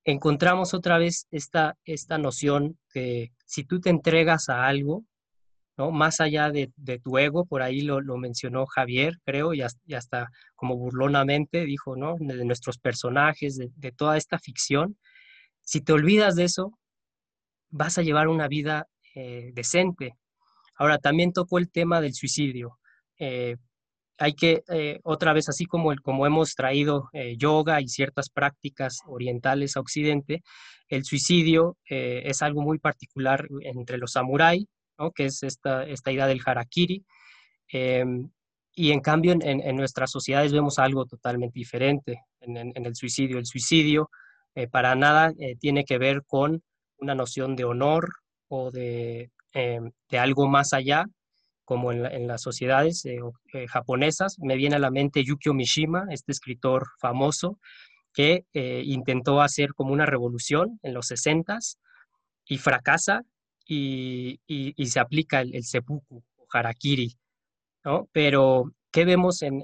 S2: Encontramos otra vez esta, esta noción que si tú te entregas a algo, ¿no? Más allá de, tu ego, por ahí lo, mencionó Javier, creo, y hasta, como burlonamente dijo, ¿no? De, nuestros personajes, de, toda esta ficción. Si te olvidas de eso, vas a llevar una vida eh, decente. Ahora, también tocó el tema del suicidio. Eh, hay que, eh, otra vez, así como, como hemos traído yoga y ciertas prácticas orientales a Occidente, el suicidio es algo muy particular entre los samuráis que es esta, esta idea del harakiri. Em, y en cambio en, en, nuestras sociedades vemos algo totalmente diferente en, el suicidio. El suicidio eh, para nada eh, tiene que ver con una noción de honor o de, em, de algo más allá, como en, las sociedades eh, japonesas. Me viene a la mente Yukio Mishima, este escritor famoso, que intentó hacer como una revolución en los 60 y fracasa y, se aplica el, el, o harakiri, ¿no? Pero, ¿qué vemos en,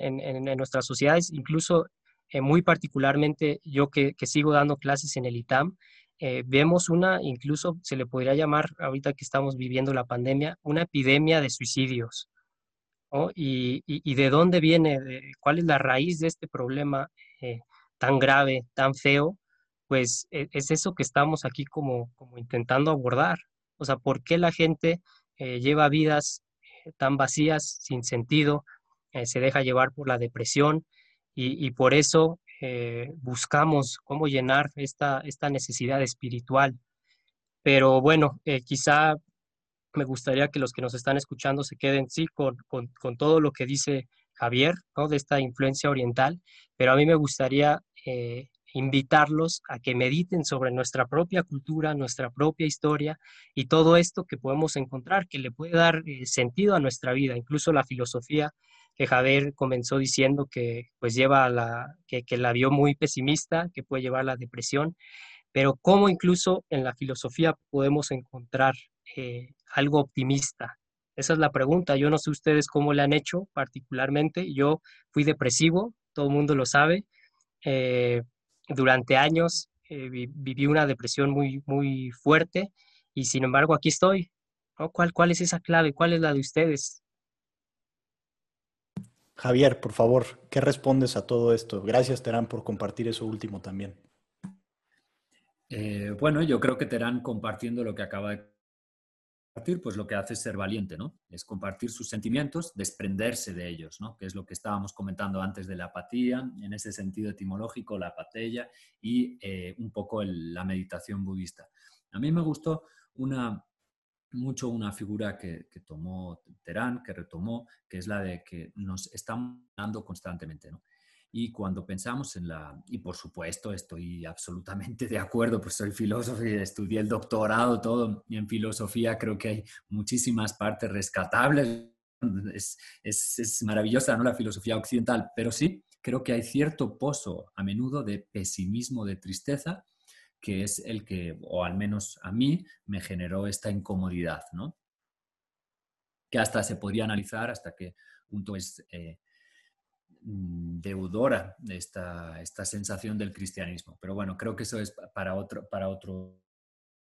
S2: nuestras sociedades? Incluso, eh, muy particularmente, yo que, sigo dando clases en el ITAM, eh, vemos una, incluso se le podría llamar, ahorita que estamos viviendo la pandemia, una epidemia de suicidios. Y, de dónde viene, cuál es la raíz de este problema eh, tan grave, tan feo, pues e, es eso que estamos aquí como intentando abordar. O sea, ¿por qué la gente eh, lleva vidas eh, tan vacías, sin sentido, eh, se deja llevar por la depresión y, por eso buscamos cómo llenar esta, esta necesidad espiritual? Pero bueno, quizá me gustaría que los que nos están escuchando se queden, sí, con, con, todo lo que dice Javier, ¿no? De esta influencia oriental, pero a mí me gustaría invitarlos a que mediten sobre nuestra propia cultura, nuestra propia historia y todo esto que podemos encontrar que le puede dar eh, sentido a nuestra vida, incluso la filosofía que Javier comenzó diciendo que pues lleva a la, que, la vio muy pesimista, que puede llevar a la depresión, pero cómo incluso en la filosofía podemos encontrar eh, algo optimista. Esa es la pregunta. Yo no sé ustedes cómo le han hecho particularmente. Yo fui depresivo, todo el mundo lo sabe. Eh, durante años eh, viví una depresión muy, muy fuerte y sin embargo aquí estoy. ¿Cuál, ¿Cuál es esa clave? ¿Cuál es la de ustedes?
S1: Javier, por favor, ¿qué respondes a todo esto? Gracias, Terán, por compartir eso último también.
S3: Eh, bueno, yo creo que Terán compartiendo lo que acaba de compartir, pues lo que hace es ser valiente, ¿no? Es compartir sus sentimientos, desprenderse de ellos, ¿no? Que es lo que estábamos comentando antes de la apatía, en ese sentido etimológico, la apatía y eh, un poco la meditación budista. A mí me gustó una, mucho una figura que, que, tomó Terán, que retomó, que es la de que nos estamos dando constantemente, ¿no? Y cuando pensamos en la, y por supuesto estoy absolutamente de acuerdo, pues soy filósofo y estudié el doctorado, todo, en filosofía creo que hay muchísimas partes rescatables, es, es, es maravillosa ¿no? la filosofía occidental, pero sí creo que hay cierto pozo a menudo de pesimismo, de tristeza, que es el que, o al menos a mí, me generó esta incomodidad, ¿no? Que hasta se podría analizar hasta que punto es eh, Mm, deudora de esta, esta sensación del cristianismo. Pero bueno, creo que eso es para otro, para otro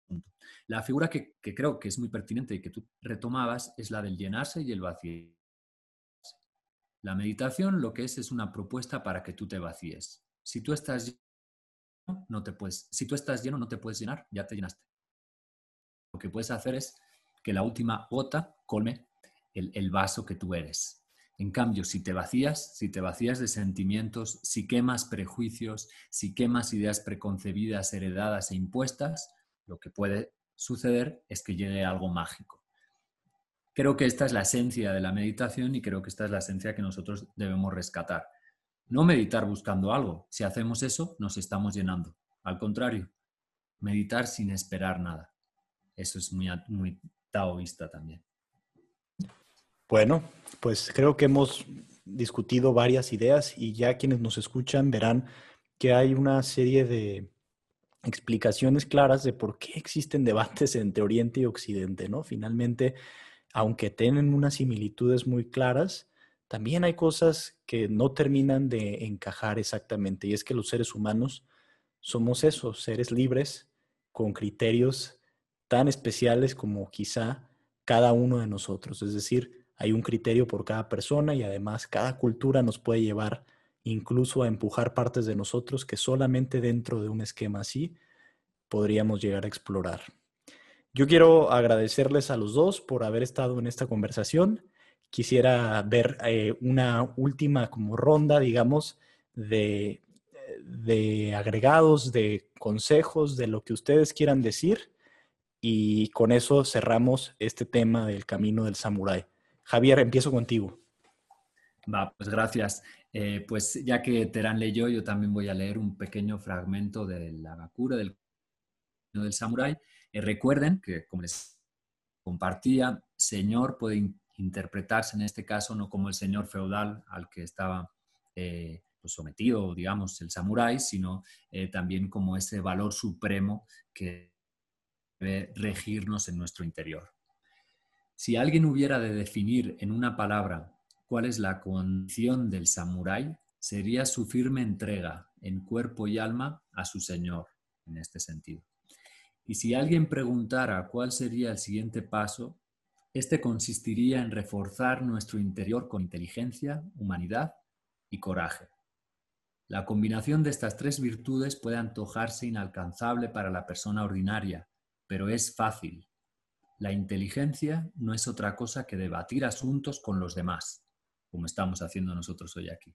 S3: punto. La figura que, creo que es muy pertinente y que tú retomabas es la del llenarse y el vacío. La meditación lo que es es una propuesta para que tú te vacíes. Si tú estás lleno, no te puedes, si tú estás lleno, no te puedes llenar, ya te llenaste. Lo que puedes hacer es que la última gota colme el vaso que tú eres. En cambio, si te vacías, si te vacías de sentimientos, si quemas prejuicios, si quemas ideas preconcebidas, heredadas e impuestas, lo que puede suceder es que llegue algo mágico. Creo que esta es la esencia de la meditación y creo que esta es la esencia que nosotros debemos rescatar. No meditar buscando algo. Si hacemos eso, nos estamos llenando. Al contrario, meditar sin esperar nada. Eso es muy, muy taoísta también.
S1: Bueno, pues creo que hemos discutido varias ideas y ya quienes nos escuchan verán que hay una serie de explicaciones claras de por qué existen debates [laughs] entre Oriente y Occidente, ¿no? Finalmente, aunque tienen unas similitudes muy claras, también hay cosas que no terminan de encajar exactamente y es que los seres humanos somos esos, seres libres con criterios tan especiales como quizá cada uno de nosotros, es decir, hay un criterio por cada persona y además cada cultura nos puede llevar incluso a empujar partes de nosotros que solamente dentro de un esquema así podríamos llegar a explorar. Yo quiero agradecerles a los dos por haber estado en esta conversación. Quisiera ver eh, una última como ronda, digamos, de, de agregados, de consejos, de lo que ustedes quieran decir. Y con eso cerramos este tema del camino del samurái. Javier, empiezo contigo.
S3: Va, pues gracias. Eh, pues ya que Terán leyó, yo también voy a leer un pequeño fragmento de la Bakura del, del Samurái. Eh, recuerden que, como les compartía, señor puede interpretarse en este caso no como el señor feudal al que estaba eh, pues sometido, digamos, el samurái, sino también como ese valor supremo que debe regirnos en nuestro interior. Si alguien hubiera de definir en una palabra cuál es la condición del samurái, sería su firme entrega en cuerpo y alma a su señor, en este sentido. Y si alguien preguntara cuál sería el siguiente paso, este consistiría en reforzar nuestro interior con inteligencia, humanidad y coraje. La combinación de estas tres virtudes puede antojarse inalcanzable para la persona ordinaria, pero es fácil, la inteligencia no es otra cosa que debatir asuntos con los demás, como estamos haciendo nosotros hoy aquí.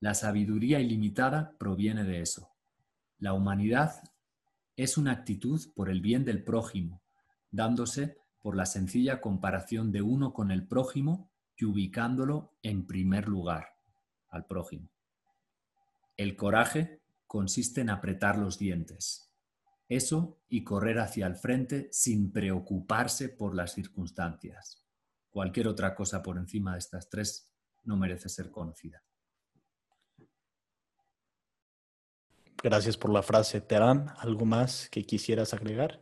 S3: La sabiduría ilimitada proviene de eso. La humanidad es una actitud por el bien del prójimo, dándose por la sencilla comparación de uno con el prójimo y ubicándolo en primer lugar al prójimo. El coraje consiste en apretar los dientes. Eso y correr hacia el frente sin preocuparse por las circunstancias. Cualquier otra cosa por encima de estas tres no merece ser conocida.
S1: Gracias por la frase, Terán. ¿Algo más que quisieras agregar?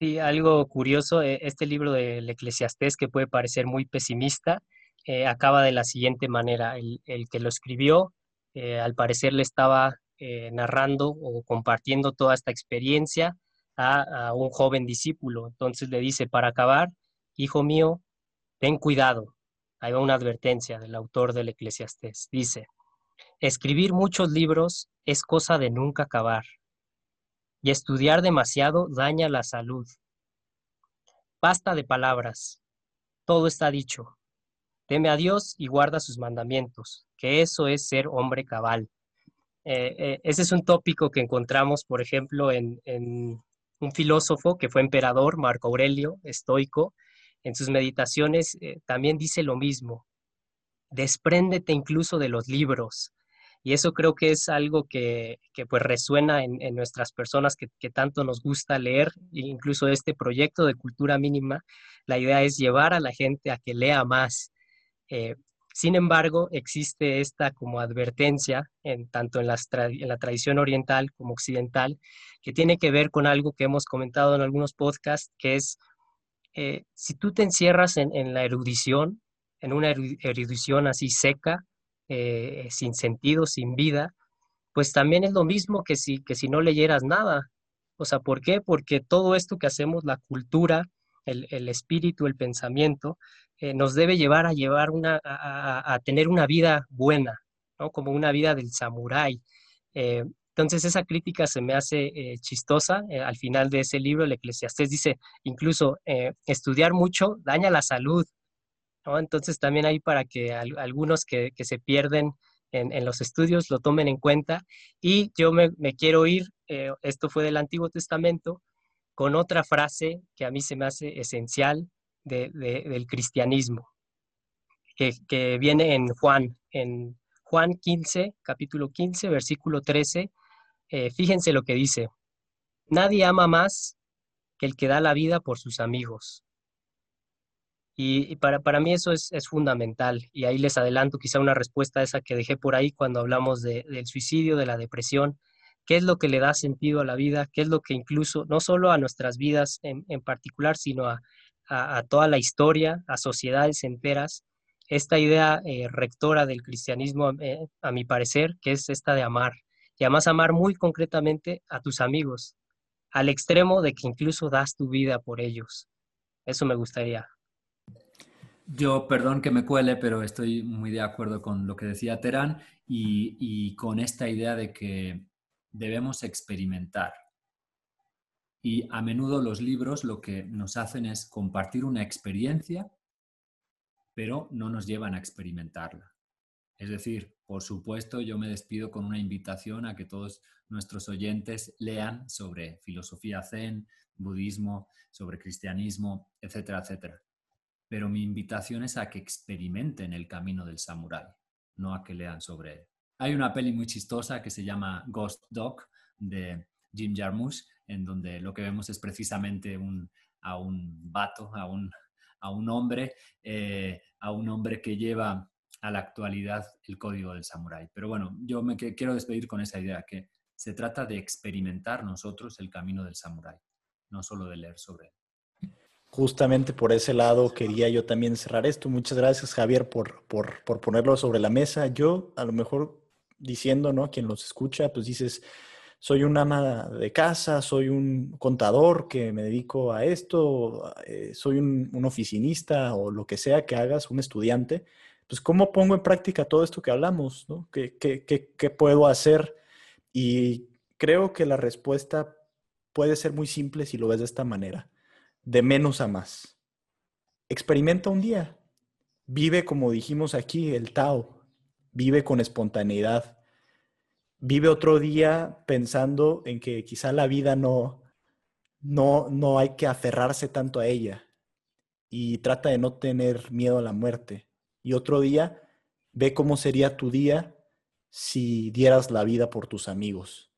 S2: Sí, algo curioso, eh, este libro del Eclesiastés que puede parecer muy pesimista, eh, acaba de la siguiente manera. El, que lo escribió, eh, al parecer le estaba narrando o compartiendo toda esta experiencia a, a un joven discípulo. Entonces le dice, para acabar, hijo mío, ten cuidado. Ahí va una advertencia del autor del Eclesiastés. Dice, escribir muchos libros es cosa de nunca acabar y estudiar demasiado daña la salud. Basta de palabras, todo está dicho. Teme a Dios y guarda sus mandamientos, que eso es ser hombre cabal. Eh, eh, ese es un tópico que encontramos, por ejemplo, en, un filósofo que fue emperador, Marco Aurelio, estoico. En sus meditaciones eh, también dice lo mismo. Despréndete incluso de los libros, y eso creo que es algo que, pues resuena en, nuestras personas que, tanto nos gusta leer, incluso este proyecto de cultura mínima, la idea es llevar a la gente a que lea más. Sin embargo, existe esta como advertencia, en, tanto en, la tradición oriental como occidental, que tiene que ver con algo que hemos comentado en algunos podcasts, que es, eh, si tú te encierras en, en la erudición, en una erudición así seca, eh, sin sentido, sin vida, pues también es lo mismo que si, que si no leyeras nada. O sea, ¿por qué? Porque todo esto que hacemos, la cultura, el, espíritu, el pensamiento, eh, nos debe llevar a, llevar una, a, tener una vida buena, ¿no? Como una vida del samurái. Eh, entonces esa crítica se me hace chistosa. al final de ese libro, el Eclesiastés dice, incluso estudiar mucho daña la salud, entonces también hay para que algunos que, se pierden en, los estudios lo tomen en cuenta. Y yo me, quiero ir, eh, esto fue del Antiguo Testamento, con otra frase que a mí se me hace esencial del cristianismo, que, viene en Juan, en Juan 15, capítulo 15, versículo 13. Eh, fíjense lo que dice, nadie ama más que el que da la vida por sus amigos. Y, para, para, mí eso es, es, fundamental. Y ahí les adelanto quizá una respuesta a esa que dejé por ahí cuando hablamos de, del suicidio, de la depresión. ¿Qué es lo que le da sentido a la vida? ¿Qué es lo que incluso, no solo a nuestras vidas en, en particular, sino a, a, toda la historia, a sociedades enteras? Esta idea eh, rectora del cristianismo, eh, a mi parecer, que es esta de amar. Y además amar muy concretamente a tus amigos, al extremo de que incluso das tu vida por ellos. Eso me gustaría.
S3: Yo, perdón que me cuele, pero estoy muy de acuerdo con lo que decía Terán y, con esta idea de que debemos experimentar. Y a menudo los libros lo que nos hacen es compartir una experiencia, pero no nos llevan a experimentarla. Es decir, por supuesto, yo me despido con una invitación a que todos nuestros oyentes lean sobre filosofía zen, budismo, sobre cristianismo, etcétera, etcétera pero mi invitación es a que experimenten el camino del samurái, no a que lean sobre él. Hay una peli muy chistosa que se llama Ghost Dog de Jim Jarmusch, en donde lo que vemos es precisamente a un vato, a un, a un hombre, eh, a un hombre que lleva a la actualidad el código del samurái. Pero bueno, yo me quiero despedir con esa idea, que se trata de experimentar nosotros el camino del samurái, no solo de leer sobre él
S1: justamente por ese lado quería yo también cerrar esto. Muchas gracias, Javier, por, por, por, ponerlo sobre la mesa. Yo, a lo mejor diciendo, ¿no? Quien los escucha, pues dices, soy un ama de casa, soy un contador que me dedico a esto, eh, soy un, un, oficinista o lo que sea que hagas, un estudiante. Pues, ¿cómo pongo en práctica todo esto que hablamos? ¿no? ¿Qué, qué, qué, qué puedo hacer? Y creo que la respuesta puede ser muy simple si lo ves de esta manera de menos a más. Experimenta un día. Vive como dijimos aquí, el Tao. Vive con espontaneidad. Vive otro día pensando en que quizá la vida no, no, no hay que aferrarse tanto a ella. Y trata de no tener miedo a la muerte. Y otro día, ve cómo sería tu día si dieras la vida por tus amigos?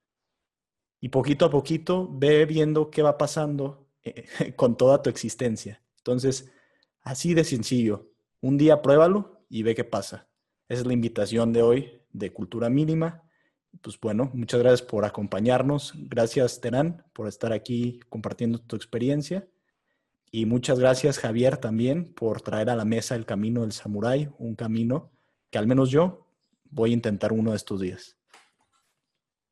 S1: Y poquito a poquito ve viendo qué va pasando eh, [laughs] con toda tu existencia. Entonces, así de sencillo. Un día pruébalo y ve qué pasa. Esa es la invitación de hoy de Cultura Mínima. Pues bueno, muchas gracias por acompañarnos. Gracias, Terán, por estar aquí compartiendo tu experiencia. Y muchas gracias, Javier, también por traer a la mesa el camino del samurái, un camino que al menos yo voy a intentar uno de estos días.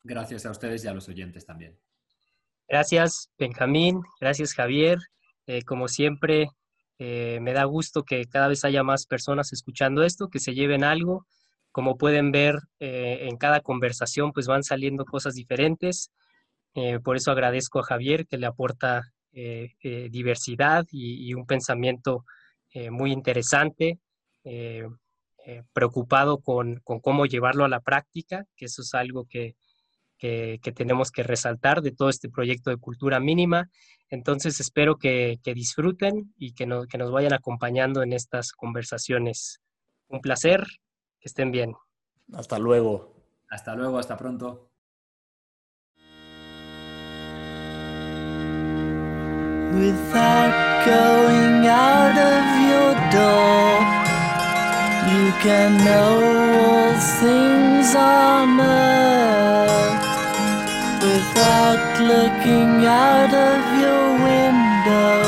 S4: Gracias a ustedes y a los oyentes también.
S2: Gracias, Benjamín. Gracias, Javier. Eh, como siempre, eh, me da gusto que cada vez haya más personas escuchando esto, que se lleven algo. Como pueden ver, eh, en cada conversación pues van saliendo cosas diferentes. por eso agradezco a Javier que le aporta diversidad y, un pensamiento muy interesante, preocupado con, cómo llevarlo a la práctica, que eso es algo que, tenemos que resaltar de todo este proyecto de cultura mínima. Entonces espero que, disfruten y que, que nos vayan acompañando en estas conversaciones. Un placer, que estén bien.
S1: Hasta luego.
S4: Hasta luego, hasta pronto. Without going out of your door, you can know all things on earth. Without looking out of your window.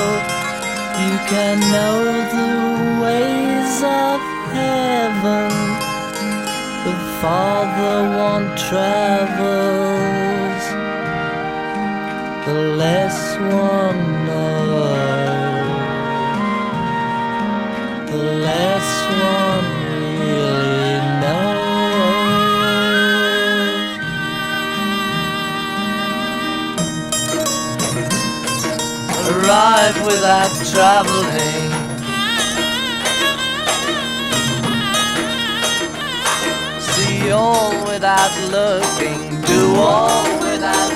S4: You can know the ways of heaven. The farther one travels, the less one arrive without traveling. See all without looking, do all without